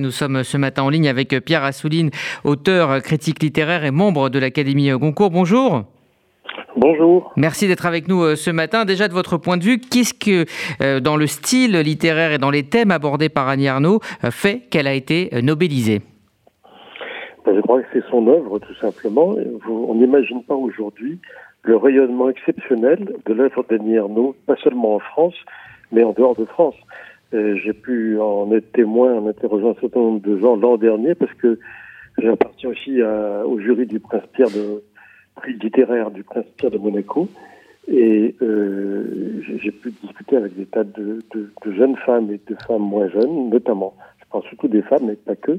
Nous sommes ce matin en ligne avec Pierre Assouline, auteur, critique littéraire et membre de l'Académie Goncourt. Bonjour. Bonjour. Merci d'être avec nous euh, ce matin. Déjà, de votre point de vue, qu'est-ce que, euh, dans le style littéraire et dans les thèmes abordés par Annie Arnaud, euh, fait qu'elle a été nobélisée ben, Je crois que c'est son œuvre, tout simplement. On n'imagine pas aujourd'hui le rayonnement exceptionnel de l'œuvre d'Annie Arnaud, pas seulement en France, mais en dehors de France. J'ai pu en être témoin en interrogeant un certain nombre de gens l'an dernier parce que j'appartiens aussi au jury du Prince Pierre de prix littéraire du Prince Pierre de Monaco et euh, j'ai pu discuter avec des tas de, jeunes femmes et de femmes moins jeunes, notamment. Je pense surtout des femmes, mais pas que.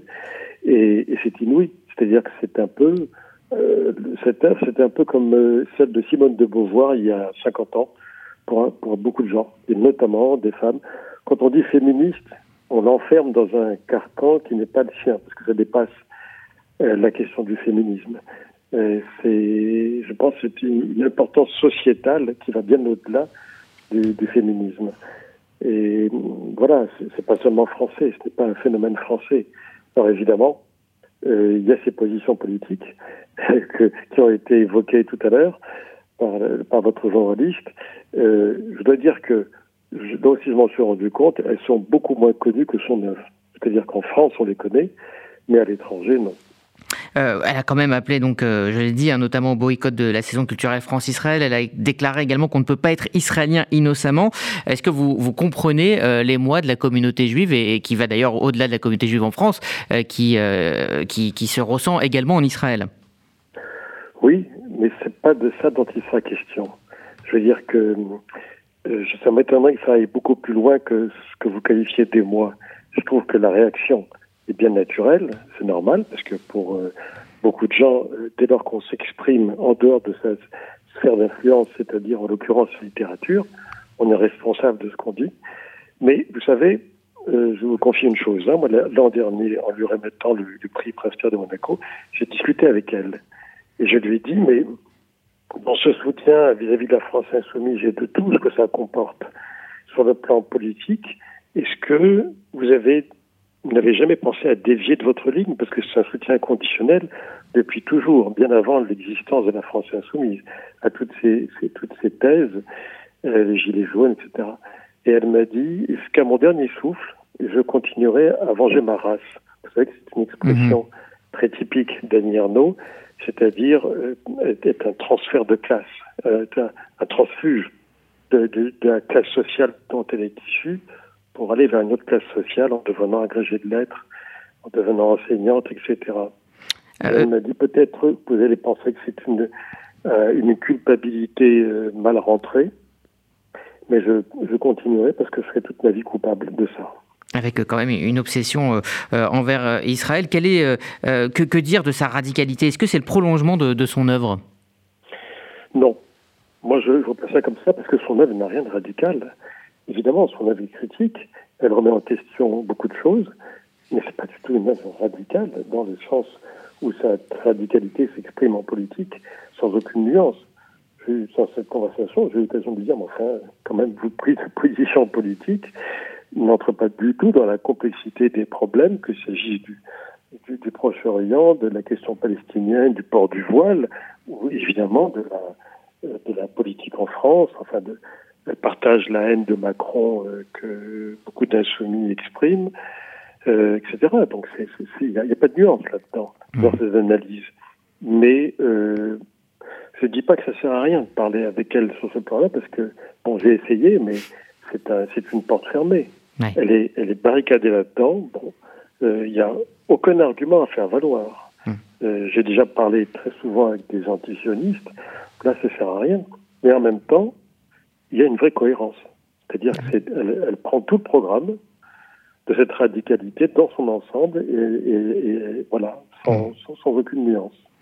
Et, c'est inouï. C'est-à-dire que c'est un peu euh, cette œuvre, c'est un peu comme euh, celle de Simone de Beauvoir il y a 50 ans pour beaucoup de gens, et notamment des femmes quand on dit féministe, on l'enferme dans un carcan qui n'est pas le sien, parce que ça dépasse euh, la question du féminisme. Euh, je pense, c'est une, importance sociétale qui va bien au-delà du, féminisme. Et voilà, c'est, pas seulement français, ce n'est pas un phénomène français. Alors évidemment, euh, il y a ces positions politiques qui ont été évoquées tout à l'heure par votre journaliste. je dois dire que donc si je m'en suis rendu compte, elles sont beaucoup moins connues que son œuvre. C'est-à-dire qu'en France, on les connaît, mais à l'étranger, non. Euh, elle a quand même appelé, donc, euh, je l'ai dit, hein, notamment au boycott de la saison culturelle France-Israël. Elle a déclaré également qu'on ne peut pas être israélien innocemment. Est-ce que vous, vous comprenez euh, les l'émoi de la communauté juive et, qui va d'ailleurs au-delà de la communauté juive en France, qui, qui, qui, se ressent également en Israël? Oui, mais c'est pas de ça dont il sera question. Je veux dire que euh, ça m'étonnerait que ça aille beaucoup plus loin que ce que vous qualifiez d'émoi. Je trouve que la réaction est bien naturelle, c'est normal, parce que pour euh, beaucoup de gens, euh, dès lors qu'on s'exprime en dehors de sa sphère d'influence, c'est-à-dire en l'occurrence littérature, on est responsable de ce qu'on dit. Mais vous savez, je vous confie une chose. Hein, moi, l'an dernier, en lui remettant le, prix Prince de Monaco, j'ai discuté avec elle. Et je lui ai dit, mais dans ce soutien vis-à-vis de la France insoumise et de tout ce que ça comporte sur le plan politique, est-ce que vous avez vous n'avez jamais pensé à dévier de votre ligne? Parce que c'est un soutien conditionnel depuis toujours, bien avant l'existence de la France insoumise, à toutes ces, toutes ces thèses, euh, les gilets jaunes, etc. Et elle m'a dit, qu'à mon dernier souffle, je continuerai à venger ma race? Vous savez que c'est une expression mhm. très typique d'Annie Arnaud c'est-à-dire euh, être un transfert de classe, euh, un, transfuge de, la classe sociale dont elle est issue pour aller vers une autre classe sociale en devenant agrégée de lettres, en devenant enseignante, etc. Euh, elle m'a dit peut-être vous allez penser que c'est une, une culpabilité mal rentrée, mais je, je continuerai parce que je serai toute ma vie coupable de ça avec euh, quand même une obsession euh, euh, envers Israël. Quel est, que, dire de sa radicalité? Est-ce que c'est le prolongement de, son œuvre? Non. Moi, je, vois pas ça comme ça parce que son œuvre n'a rien de radical. Évidemment, son œuvre est critique. Elle remet en question beaucoup de choses, mais c'est pas du tout une œuvre radicale dans le sens où sa radicalité s'exprime en politique sans aucune nuance. Sans cette conversation, j'ai eu l'occasion de dire, mais enfin, quand même, vous prenez de position politique n'entre pas du tout dans la complexité des problèmes, qu'il s'agisse du, du, du Proche-Orient, de la question palestinienne, du port du voile, ou évidemment de la, de la politique en France. Enfin, de, elle partage la haine de Macron euh, que beaucoup d'insoumis expriment, euh, etc. Donc, il n'y a, a, pas de nuance là-dedans, dans mmh. ces analyses. Mais euh, je ne dis pas que ça sert à rien de parler avec elle sur ce plan-là, parce que, bon, j'ai essayé, mais c'est une porte fermée. Elle, est, elle est barricadée là-dedans. Bon, il euh, n'y a aucun argument à faire valoir. Hum. Euh, j'ai déjà parlé très souvent avec des antisionistes. Là, ça ne sert à rien. Mais en même temps, il y a une vraie cohérence. C'est-à-dire qu'elle elle prend tout le programme de cette radicalité dans son ensemble et, et, et voilà, sans, hum. sans, sans aucune nuance.